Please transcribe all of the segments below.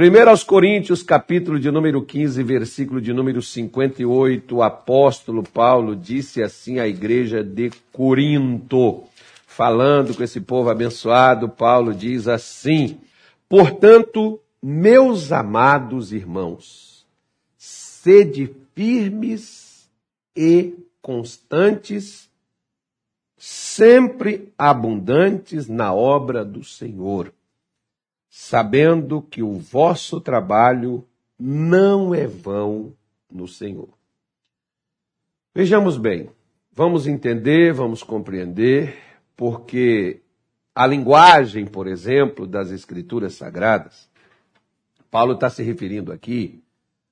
Primeiro aos Coríntios, capítulo de número 15, versículo de número 58, o apóstolo Paulo disse assim à igreja de Corinto, falando com esse povo abençoado, Paulo diz assim: Portanto, meus amados irmãos, sede firmes e constantes, sempre abundantes na obra do Senhor sabendo que o vosso trabalho não é vão no Senhor. Vejamos bem, vamos entender, vamos compreender, porque a linguagem, por exemplo, das Escrituras Sagradas, Paulo está se referindo aqui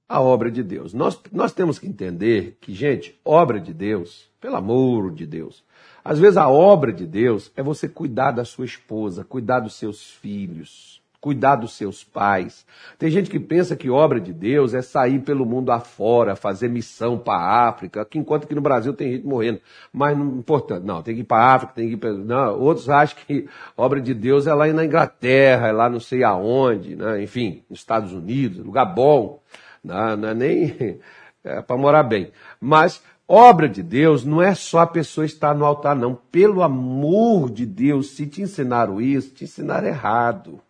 à obra de Deus. Nós, nós temos que entender que, gente, obra de Deus, pelo amor de Deus, às vezes a obra de Deus é você cuidar da sua esposa, cuidar dos seus filhos, cuidar dos seus pais. Tem gente que pensa que obra de Deus é sair pelo mundo afora, fazer missão para a África, que enquanto que no Brasil tem gente morrendo. Mas não importante, não, tem que ir para a África, tem que ir para. Não, outros acham que obra de Deus é lá na Inglaterra, é lá não sei aonde, né? enfim, nos Estados Unidos, lugar bom. Não, não é nem é para morar bem. Mas Obra de Deus não é só a pessoa estar no altar, não. Pelo amor de Deus, se te ensinaram isso, te ensinaram errado.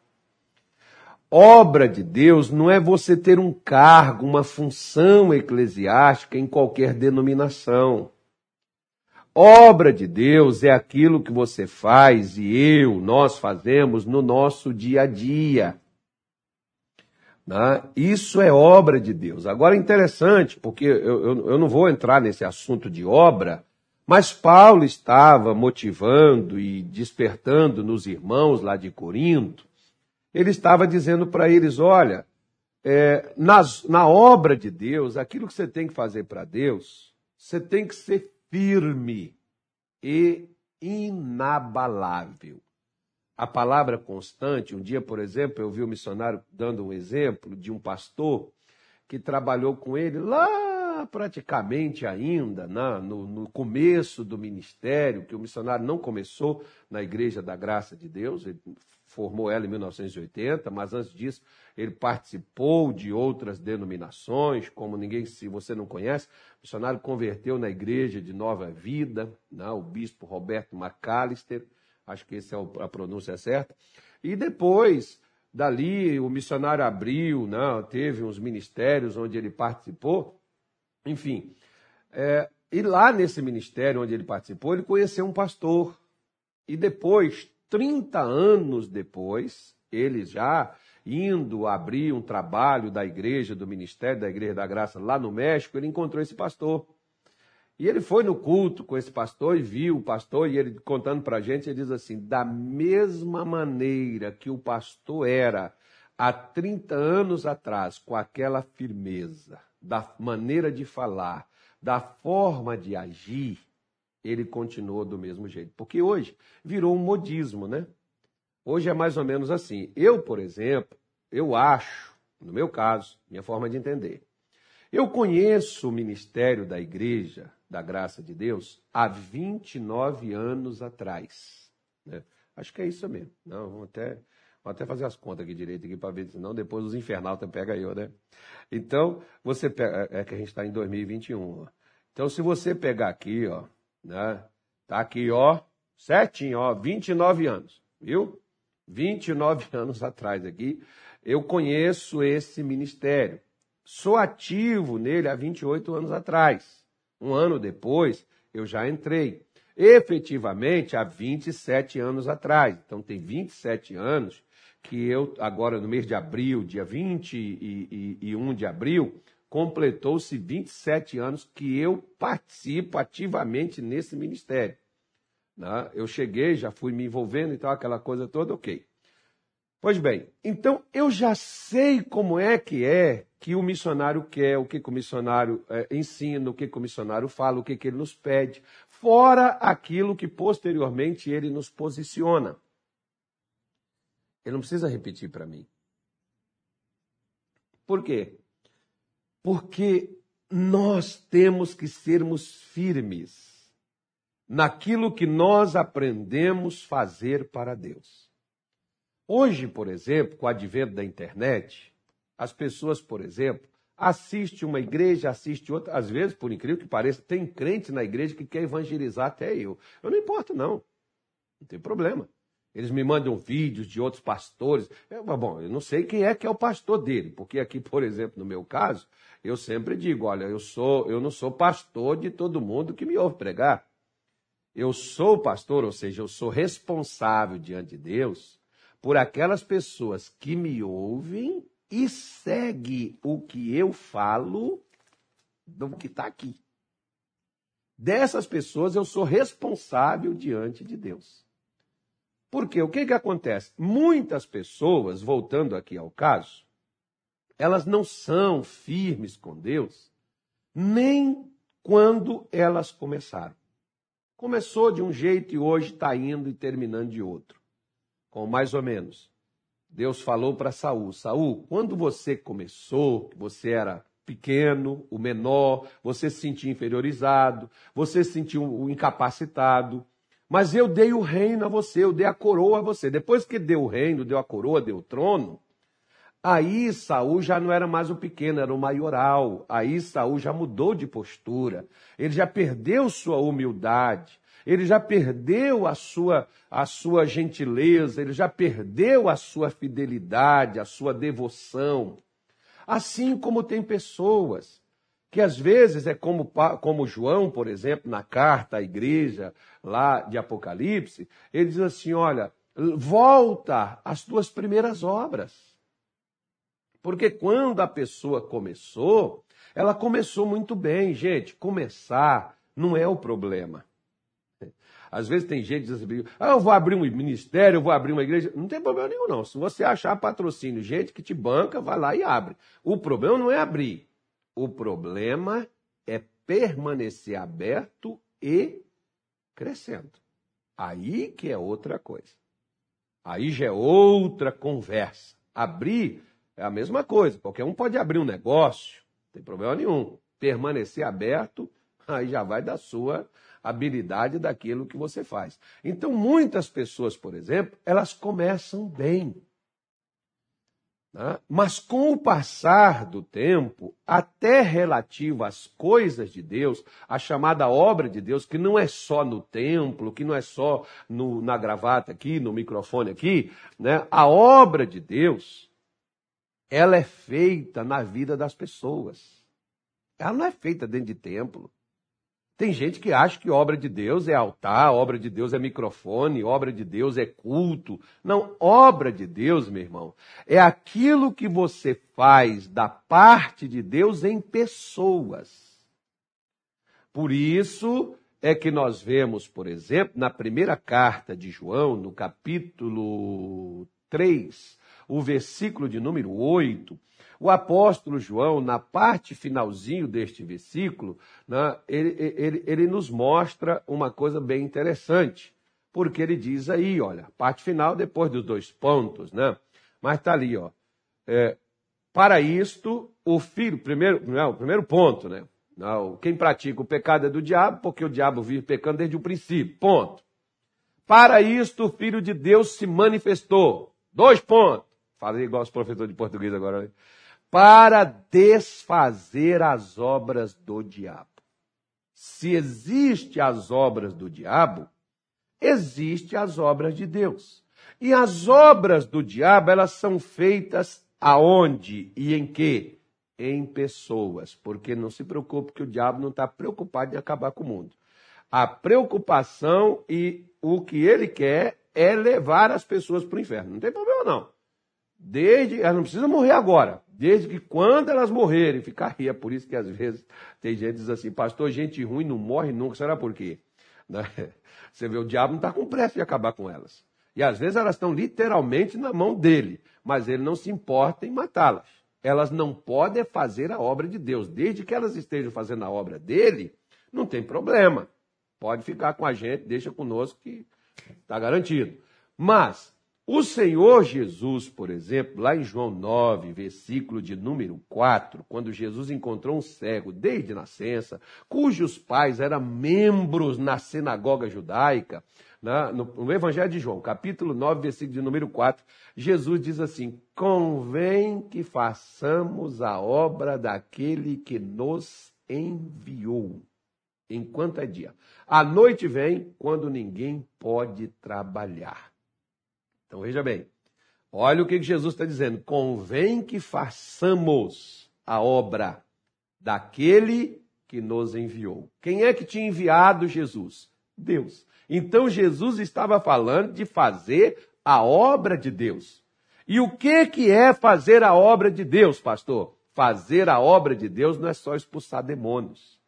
Obra de Deus não é você ter um cargo, uma função eclesiástica em qualquer denominação. Obra de Deus é aquilo que você faz e eu, nós fazemos no nosso dia a dia. Né? Isso é obra de Deus. Agora é interessante, porque eu, eu, eu não vou entrar nesse assunto de obra, mas Paulo estava motivando e despertando nos irmãos lá de Corinto ele estava dizendo para eles: olha, é, nas, na obra de Deus, aquilo que você tem que fazer para Deus, você tem que ser firme e inabalável. A palavra constante, um dia, por exemplo, eu vi um missionário dando um exemplo de um pastor que trabalhou com ele lá praticamente ainda, no, no começo do ministério, que o missionário não começou na Igreja da Graça de Deus, ele formou ela em 1980, mas antes disso ele participou de outras denominações, como ninguém, se você não conhece, o missionário converteu na Igreja de Nova Vida, né, o bispo Roberto McAllister, acho que essa é a pronúncia certa, e depois, dali, o missionário abriu, né, teve uns ministérios onde ele participou, enfim, é, e lá nesse ministério onde ele participou, ele conheceu um pastor, e depois 30 anos depois, ele já indo abrir um trabalho da igreja, do ministério da Igreja da Graça lá no México, ele encontrou esse pastor. E ele foi no culto com esse pastor e viu o pastor, e ele contando para a gente, ele diz assim: da mesma maneira que o pastor era há 30 anos atrás, com aquela firmeza, da maneira de falar, da forma de agir, ele continuou do mesmo jeito. Porque hoje virou um modismo, né? Hoje é mais ou menos assim. Eu, por exemplo, eu acho, no meu caso, minha forma de entender, eu conheço o ministério da Igreja da Graça de Deus há 29 anos atrás. Né? Acho que é isso mesmo. Não, vamos até, vamos até fazer as contas aqui direito aqui para ver, senão depois os infernautas pegam eu, né? Então, você pega, é que a gente está em 2021. Ó. Então, se você pegar aqui, ó, né? Tá aqui, ó, certinho, ó, 29 anos, viu? 29 anos atrás aqui, eu conheço esse ministério. Sou ativo nele há 28 anos atrás. Um ano depois, eu já entrei. Efetivamente, há 27 anos atrás. Então, tem 27 anos que eu, agora no mês de abril, dia 21 de abril, completou-se 27 anos que eu participo ativamente nesse ministério. Né? Eu cheguei, já fui me envolvendo e tal, aquela coisa toda, ok. Pois bem, então eu já sei como é que é que o missionário quer, o que, que o missionário é, ensina, o que, que o missionário fala, o que, que ele nos pede, fora aquilo que posteriormente ele nos posiciona. Ele não precisa repetir para mim. Por quê? Porque nós temos que sermos firmes naquilo que nós aprendemos fazer para Deus. Hoje, por exemplo, com o advento da internet, As pessoas, por exemplo, assistem uma igreja, assistem outra, às vezes, por incrível que pareça, tem crente na igreja que quer evangelizar até eu. Eu não importo, não. Não tem problema. Eles me mandam vídeos de outros pastores. Eu, bom, eu não sei quem é que é o pastor dele, porque aqui, por exemplo, no meu caso, eu sempre digo, olha, eu sou, eu não sou pastor de todo mundo que me ouve pregar. Eu sou pastor, ou seja, eu sou responsável diante de Deus por aquelas pessoas que me ouvem e seguem o que eu falo do que está aqui. Dessas pessoas eu sou responsável diante de Deus. Porque o que, que acontece? Muitas pessoas, voltando aqui ao caso, elas não são firmes com Deus, nem quando elas começaram. Começou de um jeito e hoje está indo e terminando de outro. Com mais ou menos. Deus falou para Saul: Saul, quando você começou, você era pequeno, o menor, você se sentia inferiorizado, você se sentiu incapacitado, mas eu dei o reino a você, eu dei a coroa a você. Depois que deu o reino, deu a coroa, deu o trono, aí Saul já não era mais o pequeno, era o maioral. Aí Saul já mudou de postura. Ele já perdeu sua humildade. Ele já perdeu a sua, a sua gentileza, ele já perdeu a sua fidelidade, a sua devoção. Assim como tem pessoas que às vezes é como, como João, por exemplo, na carta à igreja lá de Apocalipse, ele diz assim: olha, volta às tuas primeiras obras. Porque quando a pessoa começou, ela começou muito bem, gente. Começar não é o problema. Às vezes tem gente que diz assim, ah, eu vou abrir um ministério, eu vou abrir uma igreja. Não tem problema nenhum, não. Se você achar patrocínio, gente que te banca, vai lá e abre. O problema não é abrir. O problema é permanecer aberto e crescendo. Aí que é outra coisa. Aí já é outra conversa. Abrir é a mesma coisa. Qualquer um pode abrir um negócio, não tem problema nenhum. Permanecer aberto, aí já vai da sua habilidade daquilo que você faz. Então, muitas pessoas, por exemplo, elas começam bem. Né? Mas com o passar do tempo, até relativo às coisas de Deus, a chamada obra de Deus, que não é só no templo, que não é só no, na gravata aqui, no microfone aqui, né? a obra de Deus, ela é feita na vida das pessoas. Ela não é feita dentro de templo. Tem gente que acha que obra de Deus é altar, obra de Deus é microfone, obra de Deus é culto. Não, obra de Deus, meu irmão, é aquilo que você faz da parte de Deus em pessoas. Por isso é que nós vemos, por exemplo, na primeira carta de João, no capítulo 3, o versículo de número 8, o apóstolo João, na parte finalzinho deste versículo, né, ele, ele, ele nos mostra uma coisa bem interessante, porque ele diz aí, olha, parte final depois dos dois pontos, né? Mas está ali, ó. É, para isto, o filho, primeiro, não, primeiro ponto, né? Não, quem pratica o pecado é do diabo, porque o diabo vive pecando desde o princípio. Ponto. Para isto, o Filho de Deus se manifestou. Dois pontos. Falei igual os professores de português agora. Né? Para desfazer as obras do diabo. Se existe as obras do diabo, existe as obras de Deus. E as obras do diabo, elas são feitas aonde e em que? Em pessoas. Porque não se preocupe que o diabo não está preocupado em acabar com o mundo. A preocupação e o que ele quer é levar as pessoas para o inferno. Não tem problema não. Desde, elas não precisam morrer agora. Desde que quando elas morrerem, ficaria. Por isso que às vezes tem gente que diz assim, pastor, gente ruim não morre nunca. Será por quê? Né? Você vê, o diabo não está com pressa de acabar com elas. E às vezes elas estão literalmente na mão dele, mas ele não se importa em matá-las. Elas não podem fazer a obra de Deus. Desde que elas estejam fazendo a obra dele, não tem problema. Pode ficar com a gente, deixa conosco que está garantido. Mas O Senhor Jesus, por exemplo, lá em João 9, versículo de número 4, quando Jesus encontrou um cego desde nascença, cujos pais eram membros na sinagoga judaica, né? no, no Evangelho de João, capítulo 9, versículo de número 4, Jesus diz assim: Convém que façamos a obra daquele que nos enviou, enquanto é dia. A noite vem quando ninguém pode trabalhar. Então veja bem, olha o que Jesus está dizendo: convém que façamos a obra daquele que nos enviou. Quem é que tinha enviado Jesus? Deus. Então Jesus estava falando de fazer a obra de Deus. E o que que é fazer a obra de Deus, pastor? Fazer a obra de Deus não é só expulsar demônios.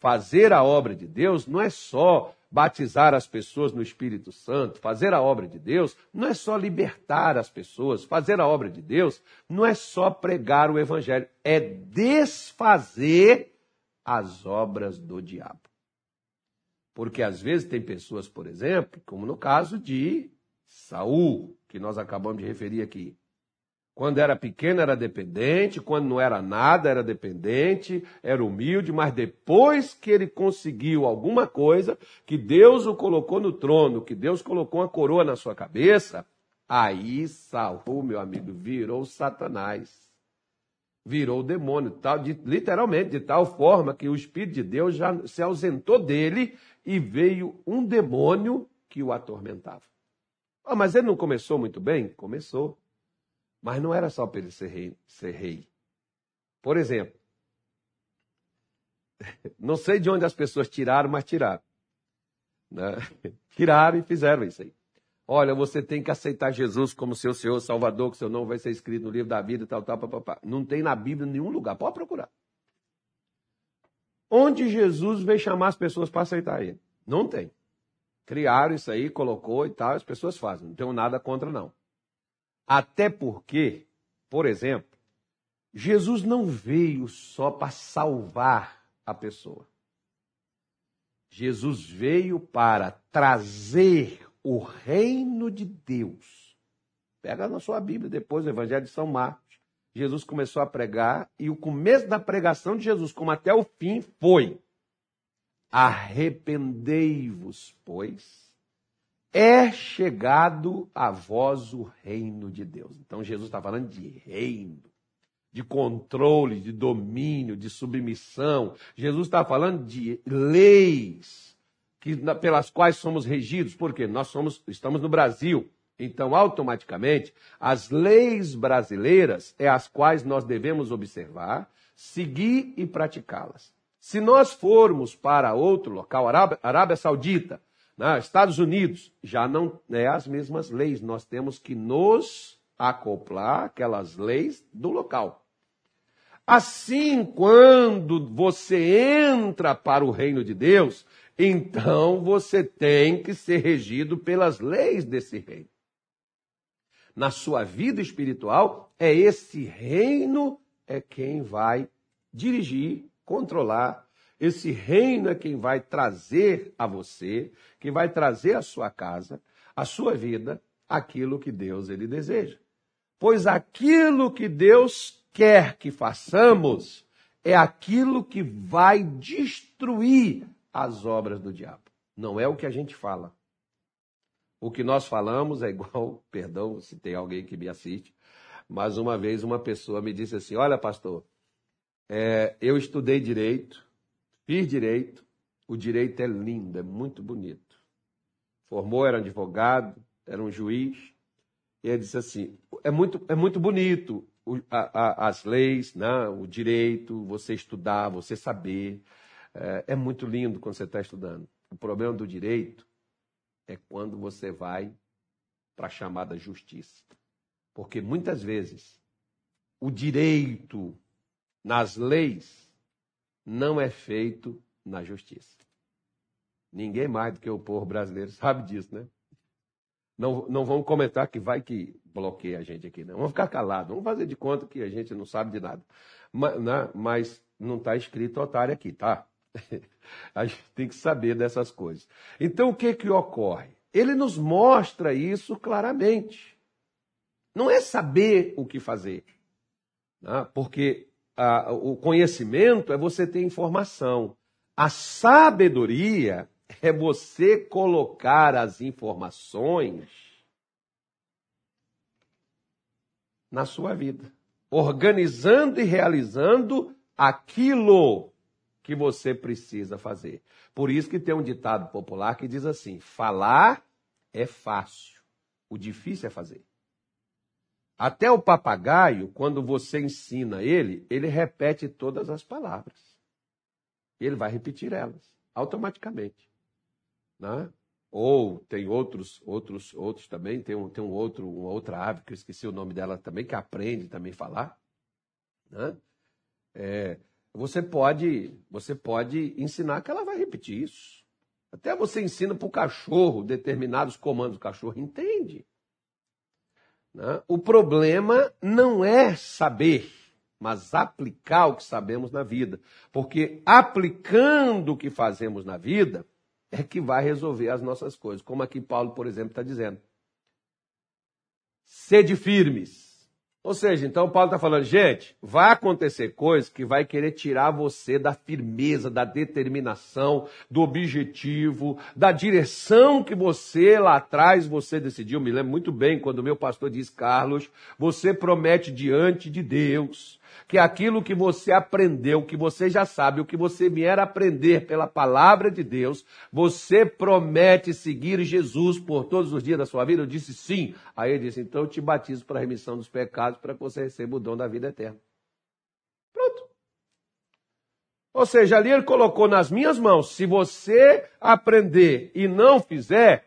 Fazer a obra de Deus não é só batizar as pessoas no Espírito Santo, fazer a obra de Deus, não é só libertar as pessoas, fazer a obra de Deus não é só pregar o Evangelho, é desfazer as obras do diabo. Porque às vezes tem pessoas, por exemplo, como no caso de Saul, que nós acabamos de referir aqui, quando era pequeno era dependente, quando não era nada era dependente, era humilde, mas depois que ele conseguiu alguma coisa, que Deus o colocou no trono, que Deus colocou uma coroa na sua cabeça, aí Saul, meu amigo, virou Satanás. Virou o demônio, tal, de, literalmente, de tal forma que o Espírito de Deus já se ausentou dele e veio um demônio que o atormentava. Ah, mas ele não começou muito bem? Começou. Mas não era só para ele ser rei, ser rei. Por exemplo, não sei de onde as pessoas tiraram, mas tiraram. Né? Tiraram e fizeram isso aí. Olha, você tem que aceitar Jesus como seu Senhor, Salvador, que seu nome vai ser escrito no livro da vida, tal, tal, papapá. Não tem na Bíblia nenhum lugar. Pode procurar. Onde Jesus veio chamar as pessoas para aceitar ele? Não tem. Criaram isso aí, colocou e tal, as pessoas fazem. Não tenho nada contra, não. Até porque, por exemplo, Jesus não veio só para salvar a pessoa. Jesus veio para trazer o reino de Deus. Pega na sua Bíblia depois o Evangelho de São Marcos. Jesus começou a pregar e o começo da pregação de Jesus, como até o fim, foi: Arrependei-vos, pois é chegado a vós o reino de Deus. Então Jesus está falando de reino, de controle, de domínio, de submissão. Jesus está falando de leis que, pelas quais somos regidos, porque nós somos, estamos no Brasil. Então, automaticamente, as leis brasileiras é as quais nós devemos observar, seguir e praticá-las. Se nós formos para outro local, Arábia, Arábia Saudita, né? Estados Unidos já não é as mesmas leis. Nós temos que nos acoplar aquelas leis do local. Assim, quando você entra para o reino de Deus, então você tem que ser regido pelas leis desse reino. Na sua vida espiritual, é esse reino é quem vai dirigir, controlar esse reino é quem vai trazer a você, quem vai trazer à sua casa, à sua vida, aquilo que Deus ele deseja. Pois aquilo que Deus quer que façamos é aquilo que vai destruir as obras do diabo. Não é o que a gente fala. O que nós falamos é igual, perdão se tem alguém que me assiste, mas uma vez uma pessoa me disse assim: Olha, pastor, é, eu estudei direito, Fiz direito, o direito é lindo, é muito bonito. Formou, era um advogado, era um juiz, e ele disse assim: é muito, é muito bonito o, a, a, as leis, né? o direito, você estudar, você saber. É, é muito lindo quando você está estudando. O problema do direito é quando você vai para a chamada justiça. Porque muitas vezes o direito nas leis não é feito na justiça. Ninguém mais do que o povo brasileiro sabe disso, né? Não, não vamos comentar que vai que bloqueia a gente aqui, não. Vamos ficar calados, vamos fazer de conta que a gente não sabe de nada. Mas, né? mas não está escrito otário aqui, tá? a gente tem que saber dessas coisas. Então, o que, que ocorre? Ele nos mostra isso claramente. Não é saber o que fazer. Né? Porque o conhecimento é você ter informação. A sabedoria é você colocar as informações na sua vida, organizando e realizando aquilo que você precisa fazer. Por isso que tem um ditado popular que diz assim: falar é fácil, o difícil é fazer. Até o papagaio, quando você ensina ele, ele repete todas as palavras. Ele vai repetir elas automaticamente. Né? Ou tem outros, outros, outros também, tem um, tem um outro, uma outra ave que eu esqueci o nome dela também, que aprende também falar. Né? É, você pode, você pode ensinar que ela vai repetir isso. Até você ensina para o cachorro determinados comandos, o cachorro entende. Né? O problema não é saber, mas aplicar o que sabemos na vida. Porque aplicando o que fazemos na vida é que vai resolver as nossas coisas. Como aqui Paulo, por exemplo, está dizendo. Sede firmes ou seja, então Paulo está falando, gente, vai acontecer coisa que vai querer tirar você da firmeza, da determinação, do objetivo, da direção que você lá atrás você decidiu. Me lembro muito bem quando meu pastor diz, Carlos, você promete diante de Deus que aquilo que você aprendeu, que você já sabe, o que você vier aprender pela palavra de Deus, você promete seguir Jesus por todos os dias da sua vida? Eu disse sim. Aí ele disse: então eu te batizo para a remissão dos pecados, para que você receba o dom da vida eterna. Pronto. Ou seja, ali ele colocou nas minhas mãos: se você aprender e não fizer,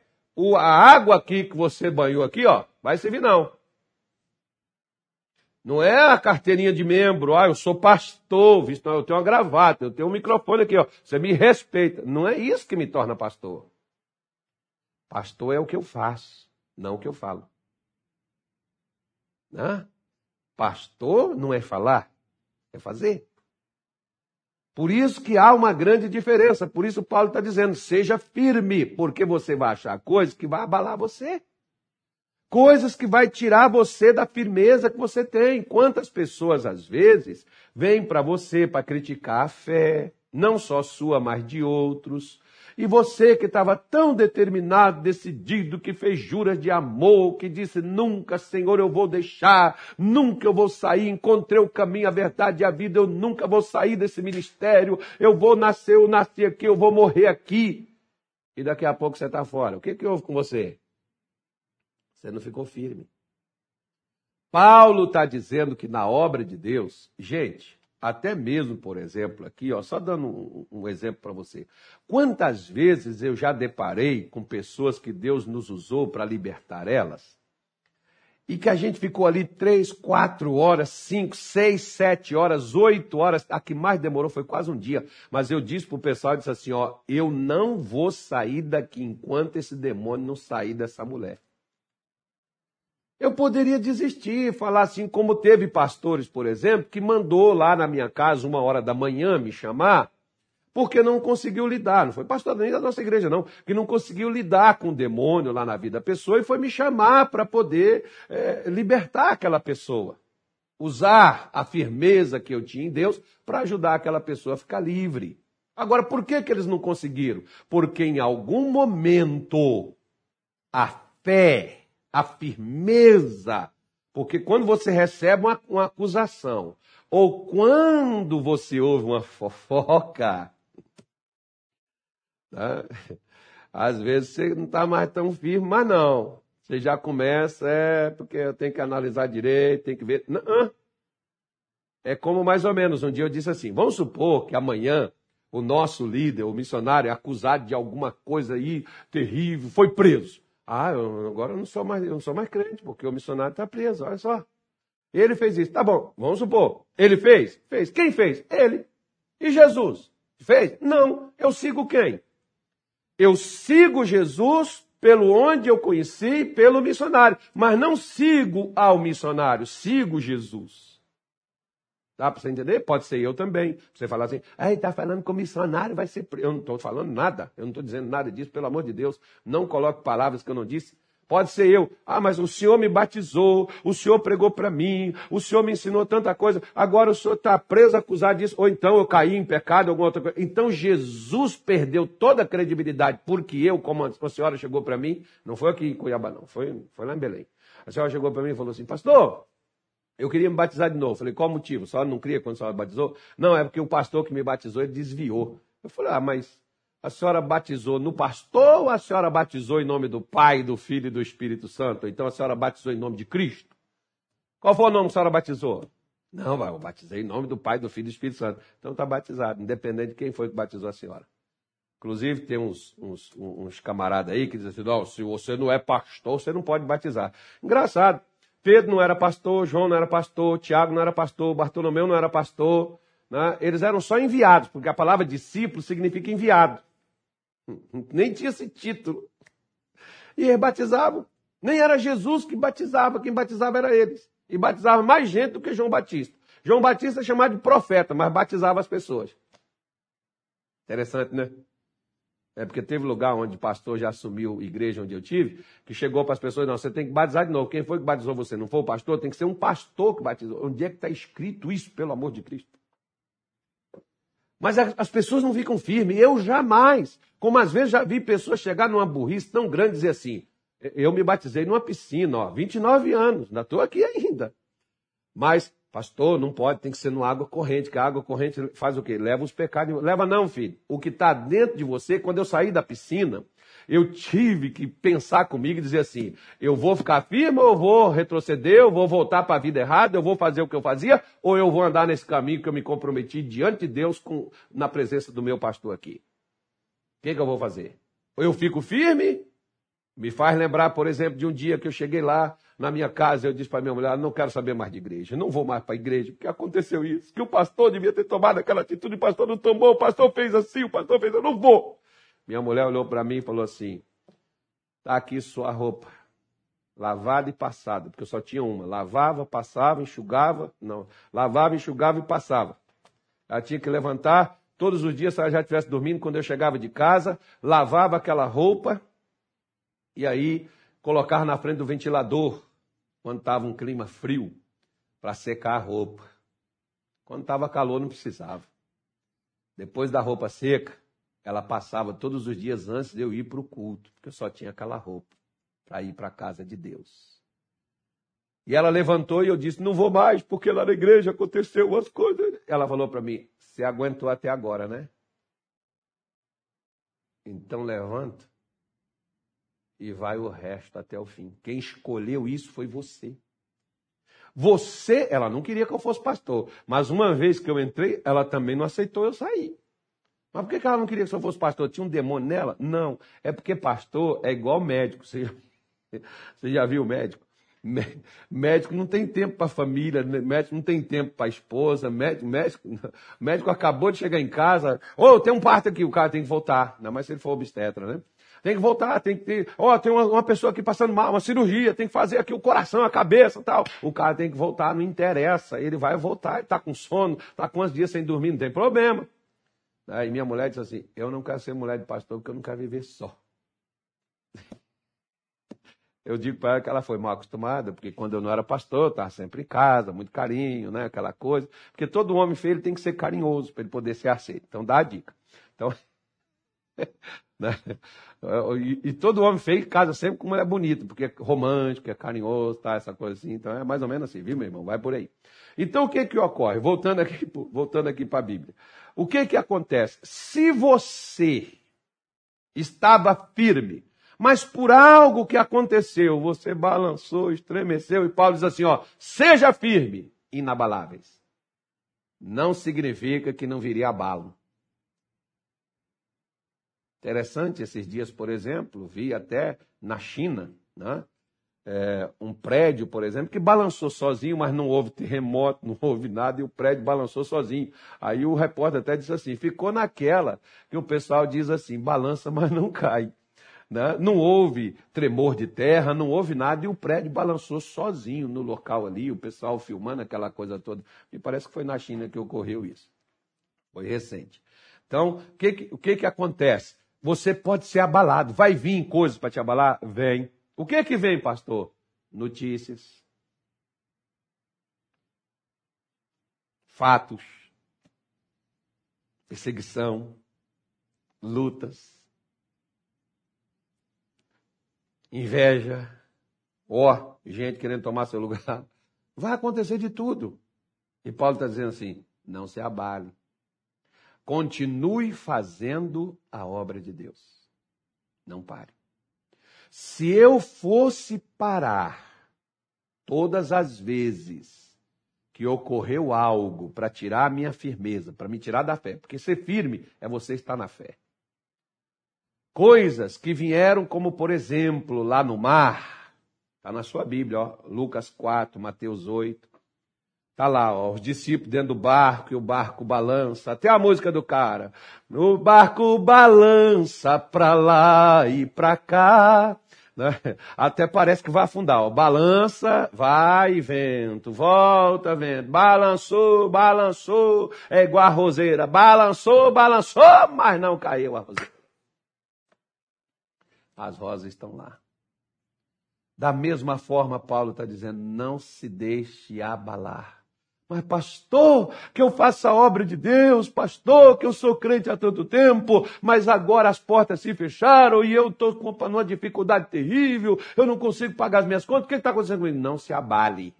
a água aqui que você banhou aqui, ó, vai servir não. Não é a carteirinha de membro, ah, eu sou pastor, visto, não, eu tenho uma gravata, eu tenho um microfone aqui, ó. Você me respeita. Não é isso que me torna pastor. Pastor é o que eu faço, não o que eu falo. Né? Pastor não é falar, é fazer. Por isso que há uma grande diferença. Por isso Paulo está dizendo, seja firme, porque você vai achar coisas que vai abalar você coisas que vai tirar você da firmeza que você tem. Quantas pessoas às vezes vêm para você para criticar a fé, não só sua, mas de outros. E você que estava tão determinado, decidido, que fez juras de amor, que disse: Nunca, Senhor, eu vou deixar, nunca eu vou sair, encontrei o caminho, a verdade e a vida, eu nunca vou sair desse ministério, eu vou nascer, eu nasci aqui, eu vou morrer aqui. E daqui a pouco você está fora. O que, que houve com você? Você não ficou firme. Paulo está dizendo que na obra de Deus, gente, até mesmo, por exemplo, aqui, ó, só dando um, um exemplo para você. Quantas vezes eu já deparei com pessoas que Deus nos usou para libertar elas? E que a gente ficou ali três, quatro horas, cinco, seis, sete horas, oito horas. A que mais demorou foi quase um dia. Mas eu disse para o pessoal, disse assim, ó, eu não vou sair daqui enquanto esse demônio não sair dessa mulher. Eu poderia desistir, falar assim, como teve pastores, por exemplo, que mandou lá na minha casa, uma hora da manhã, me chamar, porque não conseguiu lidar. Não foi pastor nem da nossa igreja, não, que não conseguiu lidar com o demônio lá na vida da pessoa e foi me chamar para poder é, libertar aquela pessoa. Usar a firmeza que eu tinha em Deus para ajudar aquela pessoa a ficar livre. Agora, por que, que eles não conseguiram? Porque em algum momento a fé a firmeza. Porque quando você recebe uma, uma acusação, ou quando você ouve uma fofoca, né? às vezes você não está mais tão firme, mas não. Você já começa, é porque eu tenho que analisar direito, tem que ver. É como mais ou menos, um dia eu disse assim: vamos supor que amanhã o nosso líder, o missionário, é acusado de alguma coisa aí terrível, foi preso. Ah, eu, agora eu não sou mais, eu não sou mais crente, porque o missionário está preso, olha só. Ele fez isso. Tá bom, vamos supor. Ele fez? Fez. Quem fez? Ele. E Jesus? Fez? Não. Eu sigo quem? Eu sigo Jesus pelo onde eu conheci, pelo missionário. Mas não sigo ao missionário, sigo Jesus. Dá para você entender? Pode ser eu também. Você falar assim, ah, está falando com missionário, vai ser preso. Eu não estou falando nada, eu não estou dizendo nada disso, pelo amor de Deus. Não coloque palavras que eu não disse, Pode ser eu. Ah, mas o Senhor me batizou, o Senhor pregou para mim, o Senhor me ensinou tanta coisa, agora o Senhor está preso, acusado disso, ou então eu caí em pecado, alguma outra coisa. Então Jesus perdeu toda a credibilidade, porque eu, como a senhora chegou para mim, não foi aqui em Cuiabá, não, foi, foi lá em Belém. A senhora chegou para mim e falou assim, pastor, eu queria me batizar de novo. Falei, qual o motivo? Senhora não cria quando a senhora batizou? Não, é porque o pastor que me batizou, ele desviou. Eu falei, ah, mas a senhora batizou no pastor ou a senhora batizou em nome do Pai, do Filho e do Espírito Santo? Então a senhora batizou em nome de Cristo? Qual foi o nome que a senhora batizou? Não, eu batizei em nome do Pai, do Filho e do Espírito Santo. Então está batizado, independente de quem foi que batizou a senhora. Inclusive, tem uns, uns, uns camaradas aí que dizem assim: não, se você não é pastor, você não pode batizar. Engraçado. Pedro não era pastor, João não era pastor, Tiago não era pastor, Bartolomeu não era pastor. Né? Eles eram só enviados, porque a palavra discípulo significa enviado. Nem tinha esse título. E eles batizavam. Nem era Jesus que batizava, quem batizava era eles. E batizava mais gente do que João Batista. João Batista é chamado de profeta, mas batizava as pessoas. Interessante, né? É porque teve lugar onde o pastor já assumiu igreja onde eu tive, que chegou para as pessoas, não, você tem que batizar de novo. Quem foi que batizou você? Não foi o pastor? Tem que ser um pastor que batizou. Onde é que está escrito isso, pelo amor de Cristo? Mas as pessoas não ficam firmes. Eu jamais. Como às vezes já vi pessoas chegar numa burrice tão grande e dizer assim: eu me batizei numa piscina, ó, 29 anos, ainda estou aqui ainda. Mas, pastor, não pode, tem que ser no água corrente, que a água corrente faz o quê? Leva os pecados. Leva não, filho. O que está dentro de você, quando eu saí da piscina, eu tive que pensar comigo e dizer assim: eu vou ficar firme ou eu vou retroceder, eu vou voltar para a vida errada, eu vou fazer o que eu fazia, ou eu vou andar nesse caminho que eu me comprometi diante de Deus com, na presença do meu pastor aqui? O que, que eu vou fazer? Ou eu fico firme? Me faz lembrar, por exemplo, de um dia que eu cheguei lá na minha casa, eu disse para minha mulher: não quero saber mais de igreja, não vou mais para a igreja, porque aconteceu isso, que o pastor devia ter tomado aquela atitude, o pastor não tomou, o pastor fez assim, o pastor fez, eu não vou. Minha mulher olhou para mim e falou assim: Está aqui sua roupa, lavada e passada, porque eu só tinha uma. Lavava, passava, enxugava, não, lavava, enxugava e passava. Ela tinha que levantar todos os dias, se ela já estivesse dormindo, quando eu chegava de casa, lavava aquela roupa e aí colocava na frente do ventilador, quando estava um clima frio, para secar a roupa. Quando estava calor, não precisava. Depois da roupa seca, ela passava todos os dias antes de eu ir para o culto, porque eu só tinha aquela roupa para ir para a casa de Deus. E ela levantou e eu disse: Não vou mais, porque lá na igreja aconteceu umas coisas. Ela falou para mim: Você aguentou até agora, né? Então levanta e vai o resto até o fim. Quem escolheu isso foi você. Você, ela não queria que eu fosse pastor, mas uma vez que eu entrei, ela também não aceitou eu sair. Mas por que ela não queria que eu fosse pastor? Tinha um demônio nela? Não. É porque pastor é igual médico. Você já, você já viu médico? Médico não tem tempo para a família, médico não tem tempo para a esposa, médico, médico, médico acabou de chegar em casa, ô, oh, tem um parto aqui, o cara tem que voltar, ainda mais se ele for obstetra, né? Tem que voltar, tem que ter, ó, oh, tem uma, uma, pessoa aqui passando mal, uma cirurgia, tem que fazer aqui o coração, a cabeça tal. O cara tem que voltar, não interessa, ele vai voltar, ele está com sono, está com uns dias sem dormir, não tem problema. Aí minha mulher disse assim: Eu não quero ser mulher de pastor porque eu não quero viver só. Eu digo para ela que ela foi mal acostumada, porque quando eu não era pastor, eu estava sempre em casa, muito carinho, né? aquela coisa. Porque todo homem feio tem que ser carinhoso para ele poder ser aceito. Então dá a dica. Então? e, e, todo homem feio casa sempre com mulher bonita, porque é romântico, é carinhoso, tá? essa coisa assim. Então é mais ou menos assim, viu, meu irmão? Vai por aí. Então o que que ocorre? Voltando aqui, voltando aqui para a Bíblia. O que que acontece? Se você estava firme, mas por algo que aconteceu, você balançou, estremeceu, e Paulo diz assim: ó, seja firme, inabaláveis. Não significa que não viria abalo. Interessante, esses dias, por exemplo, vi até na China, né? é, um prédio, por exemplo, que balançou sozinho, mas não houve terremoto, não houve nada, e o prédio balançou sozinho. Aí o repórter até disse assim: ficou naquela que o pessoal diz assim: balança, mas não cai. Né? Não houve tremor de terra, não houve nada, e o prédio balançou sozinho no local ali, o pessoal filmando aquela coisa toda. Me parece que foi na China que ocorreu isso. Foi recente. Então, o que, que, o que, que acontece? Você pode ser abalado. Vai vir coisas para te abalar? Vem O que é que vem, pastor? Notícias. Fatos. Perseguição. Lutas. Inveja. Ó, oh, gente querendo tomar seu lugar. Vai acontecer de tudo. E Paulo está dizendo assim: não se abale. Continue fazendo a obra de Deus. Não pare. Se eu fosse parar todas as vezes que ocorreu algo para tirar a minha firmeza, para me tirar da fé, porque ser firme é você estar na fé. Coisas que vieram, como por exemplo, lá no mar, está na sua Bíblia, ó, Lucas 4, Mateus 8. Está lá, ó, os discípulos dentro do barco e o barco balança. Até a música do cara. O barco balança para lá e para cá. Né? Até parece que vai afundar. Ó. Balança, vai vento, volta vento. Balançou, balançou. É igual a roseira. Balançou, balançou, mas não caiu a roseira. As rosas estão lá. Da mesma forma, Paulo está dizendo: não se deixe abalar mas, pastor, que eu faça a obra de Deus, pastor, que eu sou crente há tanto tempo, mas agora as portas se fecharam e eu estou com uma dificuldade terrível, eu não consigo pagar as minhas contas, o que está acontecendo comigo? Não se abale.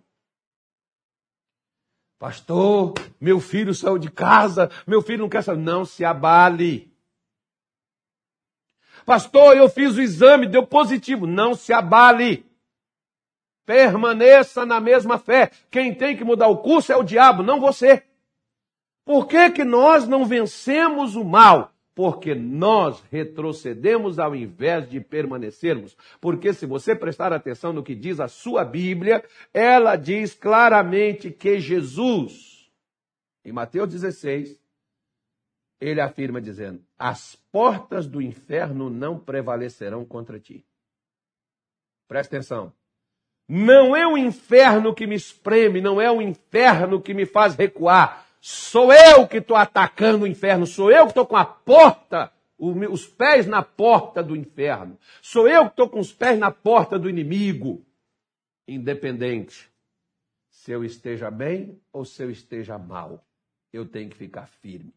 Pastor, meu filho saiu de casa, meu filho não quer saber. Não se abale. Pastor, eu fiz o exame, deu positivo. Não se abale. Permaneça na mesma fé. Quem tem que mudar o curso é o diabo, não você. Por que, que nós não vencemos o mal? Porque nós retrocedemos ao invés de permanecermos. Porque se você prestar atenção no que diz a sua Bíblia, ela diz claramente que Jesus, em Mateus 16, ele afirma dizendo: As portas do inferno não prevalecerão contra ti. Presta atenção. Não é o inferno que me espreme, não é o inferno que me faz recuar. Sou eu que estou atacando o inferno, sou eu que estou com a porta, os pés na porta do inferno. Sou eu que estou com os pés na porta do inimigo. Independente se eu esteja bem ou se eu esteja mal, eu tenho que ficar firme.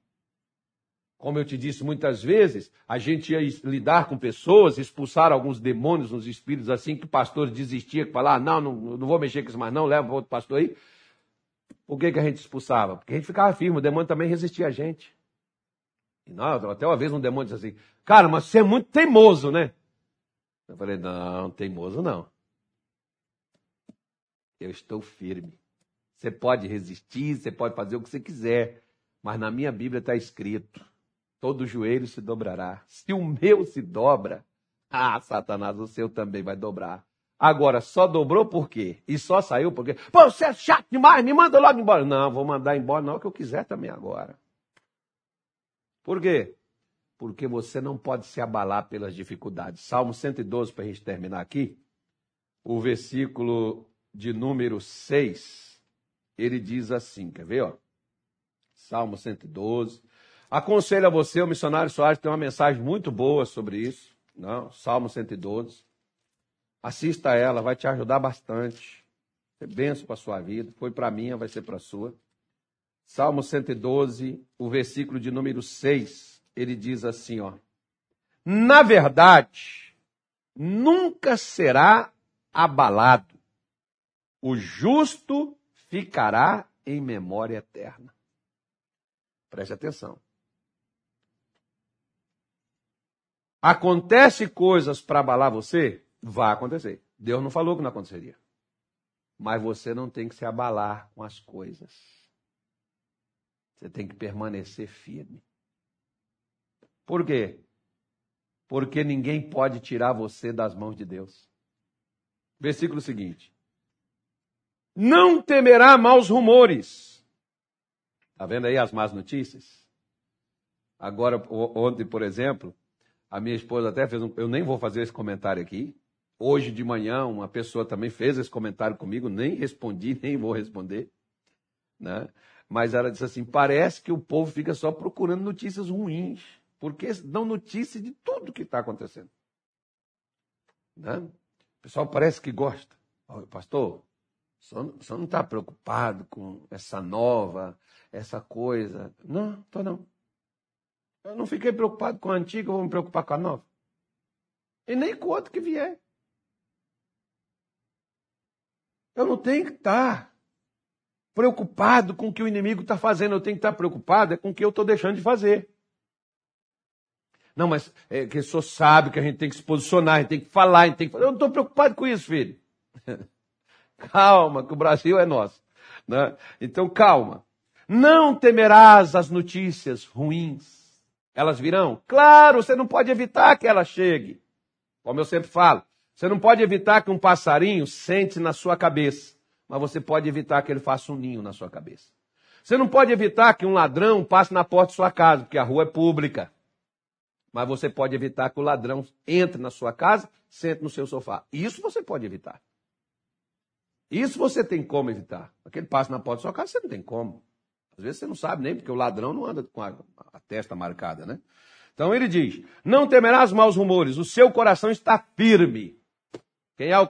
Como eu te disse muitas vezes, a gente ia lidar com pessoas, expulsar alguns demônios nos espíritos assim, que o pastor desistia, que falava, ah, não, não, não vou mexer com isso mais não, leva outro pastor aí. Por que, que a gente expulsava? Porque a gente ficava firme, o demônio também resistia a gente. E não, até uma vez um demônio disse assim, cara, mas você é muito teimoso, né? Eu falei, não, teimoso não. Eu estou firme. Você pode resistir, você pode fazer o que você quiser, mas na minha Bíblia está escrito todo joelho se dobrará. Se o meu se dobra, ah, Satanás, o seu também vai dobrar. Agora, só dobrou por quê? E só saiu porque, pô, você é chato demais, me manda logo embora. Não, vou mandar embora não, que eu quiser também agora. Por quê? Porque você não pode se abalar pelas dificuldades. Salmo 112, para a gente terminar aqui, o versículo de número 6, ele diz assim, quer ver, ó? Salmo 112, Aconselho a você, o missionário Soares tem uma mensagem muito boa sobre isso, não? Salmo 112. Assista a ela, vai te ajudar bastante. É benção para a sua vida. Foi para a minha, vai ser para a sua. Salmo 112, o versículo de número 6, ele diz assim, ó. Na verdade, nunca será abalado. O justo ficará em memória eterna. Preste atenção. Acontece coisas para abalar você? Vai acontecer. Deus não falou que não aconteceria. Mas você não tem que se abalar com as coisas. Você tem que permanecer firme. Por quê? Porque ninguém pode tirar você das mãos de Deus. Versículo seguinte: Não temerá maus rumores. Está vendo aí as más notícias? Agora, ontem, por exemplo, a minha esposa até fez um. Eu nem vou fazer esse comentário aqui. Hoje de manhã, uma pessoa também fez esse comentário comigo, nem respondi, nem vou responder. Né? Mas ela disse assim: parece que o povo fica só procurando notícias ruins, porque dão notícia de tudo que está acontecendo. Né? pessoal parece que gosta. Pastor, o senhor não está preocupado com essa nova, essa coisa? Não, estou não. Eu não fiquei preocupado com a antiga, vou me preocupar com a nova. E nem com o outro que vier. Eu não tenho que estar preocupado com o que o inimigo está fazendo. Eu tenho que estar preocupado é com o que eu estou deixando de fazer. Não, mas é que sabe que a gente tem que se posicionar, a gente tem que falar, a gente tem que fazer. Eu não estou preocupado com isso, filho. calma, que o Brasil é nosso. Né? Então, calma. Não temerás as notícias ruins. Elas virão? Claro, você não pode evitar que ela chegue. Como eu sempre falo, você não pode evitar que um passarinho sente na sua cabeça, mas você pode evitar que ele faça um ninho na sua cabeça. Você não pode evitar que um ladrão passe na porta de sua casa, porque a rua é pública. Mas você pode evitar que o ladrão entre na sua casa, sente no seu sofá. Isso você pode evitar. Isso você tem como evitar. Aquele passe na porta da sua casa, você não tem como. Às vezes você não sabe nem, porque o ladrão não anda com a, a testa marcada, né? Então ele diz: Não temerás maus rumores, o seu coração está firme. Quem é o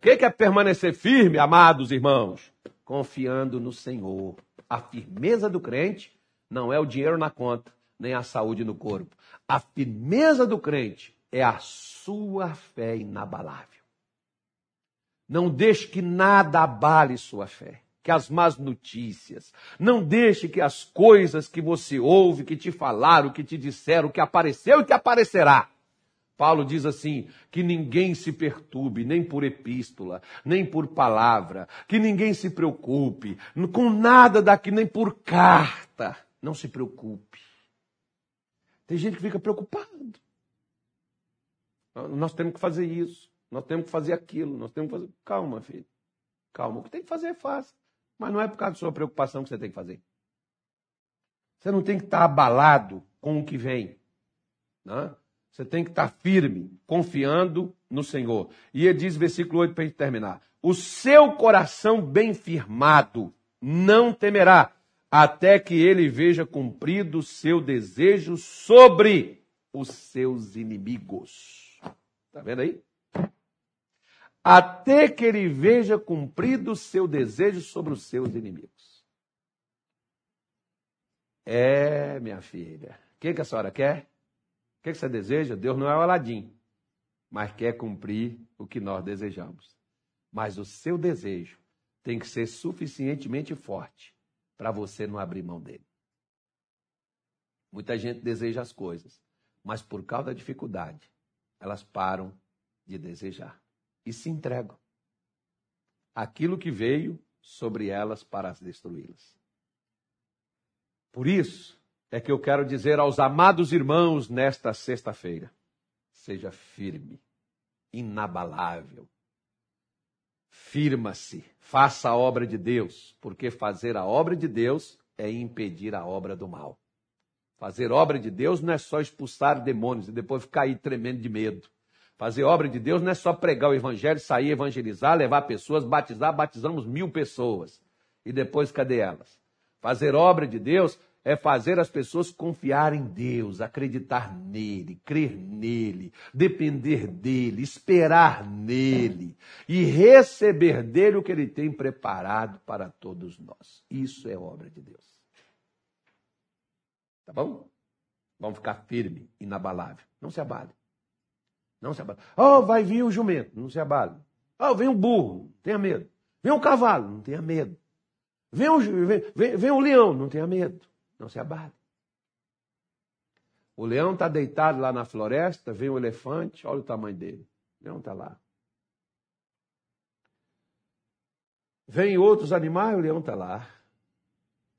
quem quer permanecer firme, amados irmãos? Confiando no Senhor. A firmeza do crente não é o dinheiro na conta, nem a saúde no corpo. A firmeza do crente é a sua fé inabalável. Não deixe que nada abale sua fé que as más notícias. Não deixe que as coisas que você ouve, que te falaram, que te disseram, que apareceu e que aparecerá. Paulo diz assim: que ninguém se perturbe, nem por epístola, nem por palavra, que ninguém se preocupe com nada daqui, nem por carta. Não se preocupe. Tem gente que fica preocupado. Nós temos que fazer isso, nós temos que fazer aquilo, nós temos que fazer. Calma, filho. Calma. O que tem que fazer, é fácil. Mas não é por causa da sua preocupação que você tem que fazer. Você não tem que estar abalado com o que vem. Né? Você tem que estar firme, confiando no Senhor. E ele diz, versículo 8, para a gente terminar: O seu coração bem firmado não temerá, até que ele veja cumprido o seu desejo sobre os seus inimigos. Está vendo aí? Até que ele veja cumprido o seu desejo sobre os seus inimigos. É, minha filha. O que, que a senhora quer? O que, que você deseja? Deus não é o Aladim, mas quer cumprir o que nós desejamos. Mas o seu desejo tem que ser suficientemente forte para você não abrir mão dele. Muita gente deseja as coisas, mas por causa da dificuldade, elas param de desejar e se entregam. Aquilo que veio sobre elas para as destruí-las. Por isso é que eu quero dizer aos amados irmãos nesta sexta-feira: seja firme, inabalável, firma-se, faça a obra de Deus, porque fazer a obra de Deus é impedir a obra do mal. Fazer obra de Deus não é só expulsar demônios e depois ficar aí tremendo de medo. Fazer obra de Deus não é só pregar o evangelho, sair evangelizar, levar pessoas, batizar, batizamos mil pessoas. E depois cadê elas? Fazer obra de Deus é fazer as pessoas confiar em Deus, acreditar nele, crer nele, depender dele, esperar nele e receber dele o que ele tem preparado para todos nós. Isso é obra de Deus. Tá bom? Vamos ficar firme, inabalável. Não se abale. Não se abale. Oh, vai vir o jumento, não se abale. Oh, vem o burro, não tenha medo. Vem o cavalo, não tenha medo. Vem o, vem, vem, vem o leão, não tenha medo. Não se abale. O leão está deitado lá na floresta, vem o elefante, olha o tamanho dele. O leão está lá. Vem outros animais, o leão está lá.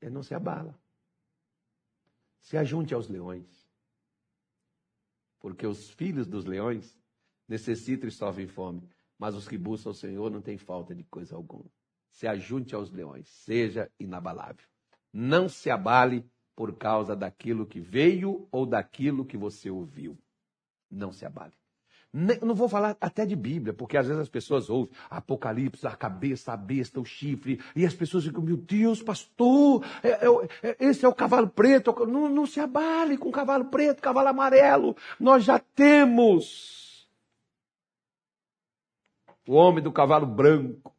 Ele não se abala. Se ajunte aos leões porque os filhos dos leões necessitam e sofrem fome, mas os que buscam o Senhor não têm falta de coisa alguma. Se ajunte aos leões, seja inabalável. Não se abale por causa daquilo que veio ou daquilo que você ouviu. Não se abale. Não vou falar até de Bíblia, porque às vezes as pessoas ouvem Apocalipse, a cabeça, a besta, o chifre, e as pessoas ficam, meu Deus, pastor, é, é, é, esse é o cavalo preto. Não, não se abale com cavalo preto, cavalo amarelo. Nós já temos O homem do cavalo branco.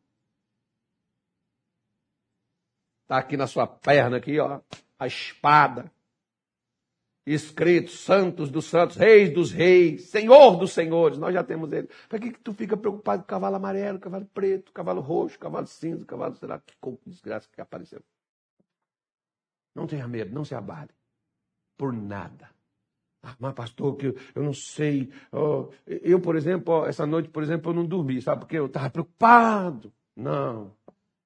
Está aqui na sua perna, aqui, ó, a espada. Escrito, santos dos santos, reis dos reis, senhor dos senhores. Nós já temos ele. Para que, que tu fica preocupado com cavalo amarelo, cavalo preto, cavalo roxo, cavalo cinza, cavalo, sei lá, que desgraça que apareceu. Não tenha medo, não se abale. Por nada. Ah, mas pastor, que eu não sei. Oh, eu, por exemplo, oh, essa noite, por exemplo, eu não dormi, sabe por quê? Eu estava preocupado. Não,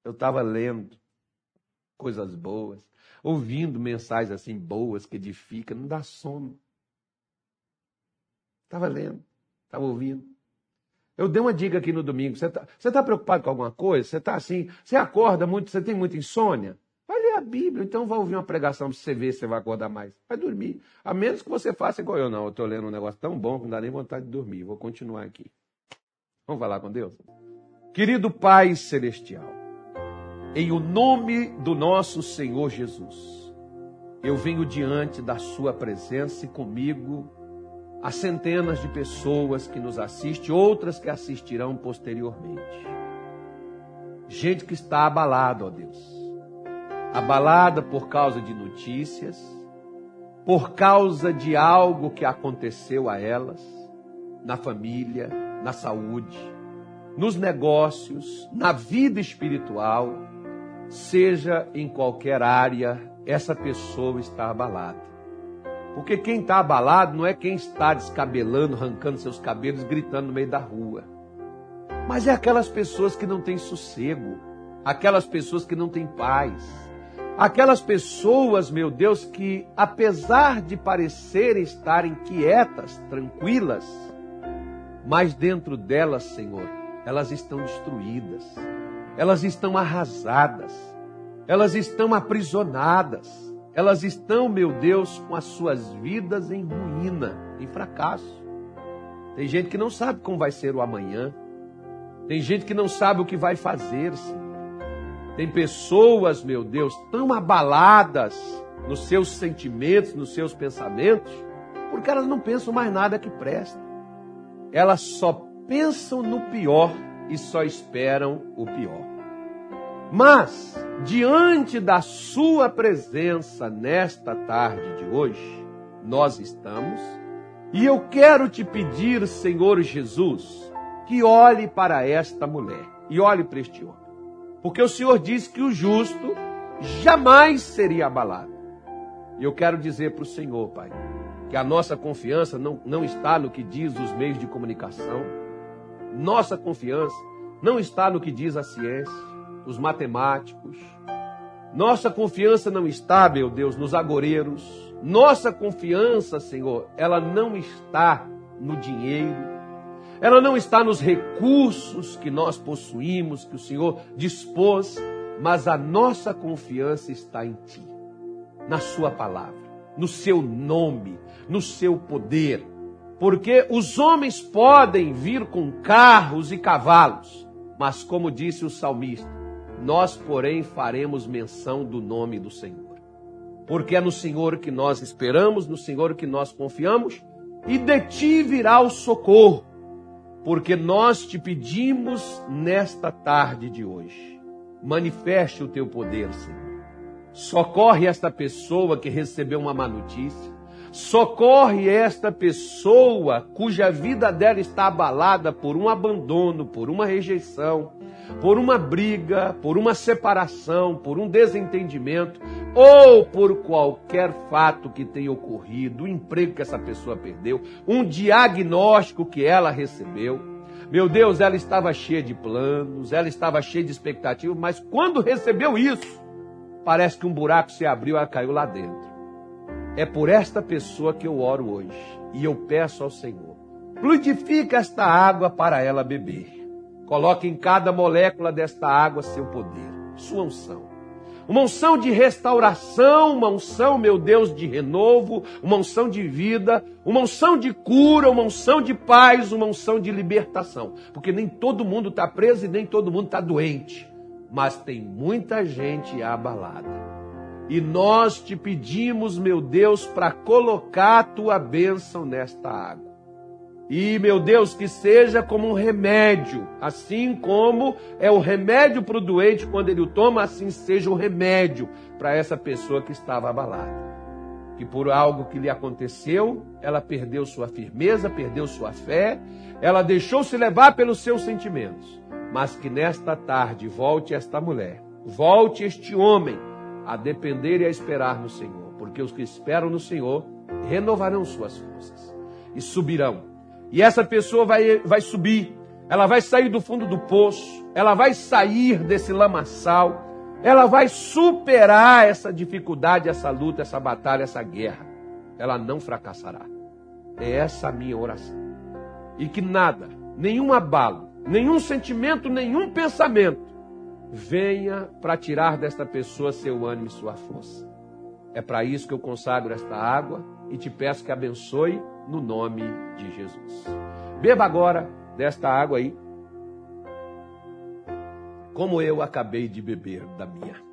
eu estava lendo coisas boas, ouvindo mensagens assim boas que edificam, não dá sono. Estava lendo, estava ouvindo. Eu dei uma dica aqui no domingo. Você está tá preocupado com alguma coisa? Você está assim? Você acorda muito? Você tem muita insônia? a Bíblia, então vai ouvir uma pregação para você ver se você vai acordar mais. Vai dormir. A menos que você faça igual eu, não. Eu estou lendo um negócio tão bom que não dá nem vontade de dormir. Vou continuar aqui. Vamos falar com Deus? Querido Pai Celestial, em o nome do nosso Senhor Jesus, eu venho diante da Sua presença e comigo as centenas de pessoas que nos assistem, outras que assistirão posteriormente. Gente que está abalada, ó Deus. Abalada por causa de notícias, por causa de algo que aconteceu a elas, na família, na saúde, nos negócios, na vida espiritual, seja em qualquer área, essa pessoa está abalada. Porque quem está abalado não é quem está descabelando, arrancando seus cabelos, gritando no meio da rua. Mas é aquelas pessoas que não têm sossego, aquelas pessoas que não têm paz, Aquelas pessoas, meu Deus, que apesar de parecerem estarem quietas, tranquilas, mas dentro delas, Senhor, elas estão destruídas, elas estão arrasadas, elas estão aprisionadas, elas estão, meu Deus, com as suas vidas em ruína, em fracasso. Tem gente que não sabe como vai ser o amanhã, tem gente que não sabe o que vai fazer, Senhor. Tem pessoas, meu Deus, tão abaladas nos seus sentimentos, nos seus pensamentos, porque elas não pensam mais nada que presta. Elas só pensam no pior e só esperam o pior. Mas, diante da Sua presença nesta tarde de hoje, nós estamos, e eu quero te pedir, Senhor Jesus, que olhe para esta mulher e olhe para este homem. Porque o Senhor disse que o justo jamais seria abalado. E eu quero dizer para o Senhor, Pai, que a nossa confiança não, não está no que diz os meios de comunicação, nossa confiança não está no que diz a ciência, os matemáticos, nossa confiança não está, meu Deus, nos agoreiros, nossa confiança, Senhor, ela não está no dinheiro, ela não está nos recursos que nós possuímos, que o Senhor dispôs, mas a nossa confiança está em Ti, na Sua palavra, no Seu nome, no Seu poder. Porque os homens podem vir com carros e cavalos, mas como disse o salmista, nós, porém, faremos menção do nome do Senhor. Porque é no Senhor que nós esperamos, no Senhor que nós confiamos, e de ti virá o socorro porque nós te pedimos nesta tarde de hoje. Manifeste o teu poder, Senhor. Socorre esta pessoa que recebeu uma má notícia. Socorre esta pessoa cuja vida dela está abalada por um abandono, por uma rejeição, por uma briga, por uma separação, por um desentendimento ou por qualquer fato que tenha ocorrido, o emprego que essa pessoa perdeu, um diagnóstico que ela recebeu. Meu Deus, ela estava cheia de planos, ela estava cheia de expectativas, mas quando recebeu isso, parece que um buraco se abriu e ela caiu lá dentro. É por esta pessoa que eu oro hoje e eu peço ao Senhor: fluidifica esta água para ela beber. Coloque em cada molécula desta água seu poder, sua unção. Uma unção de restauração, uma unção, meu Deus, de renovo, uma unção de vida, uma unção de cura, uma unção de paz, uma unção de libertação. Porque nem todo mundo está preso e nem todo mundo está doente. Mas tem muita gente abalada. E nós te pedimos, meu Deus, para colocar a tua bênção nesta água. E, meu Deus, que seja como um remédio, assim como é o remédio para o doente quando ele o toma, assim seja o remédio para essa pessoa que estava abalada. Que por algo que lhe aconteceu, ela perdeu sua firmeza, perdeu sua fé, ela deixou-se levar pelos seus sentimentos. Mas que nesta tarde volte esta mulher, volte este homem a depender e a esperar no Senhor, porque os que esperam no Senhor renovarão suas forças e subirão e essa pessoa vai, vai subir, ela vai sair do fundo do poço, ela vai sair desse lamaçal, ela vai superar essa dificuldade, essa luta, essa batalha, essa guerra. Ela não fracassará. É essa a minha oração. E que nada, nenhum abalo, nenhum sentimento, nenhum pensamento venha para tirar desta pessoa seu ânimo e sua força. É para isso que eu consagro esta água e te peço que abençoe no nome de Jesus. Beba agora desta água aí, como eu acabei de beber da minha.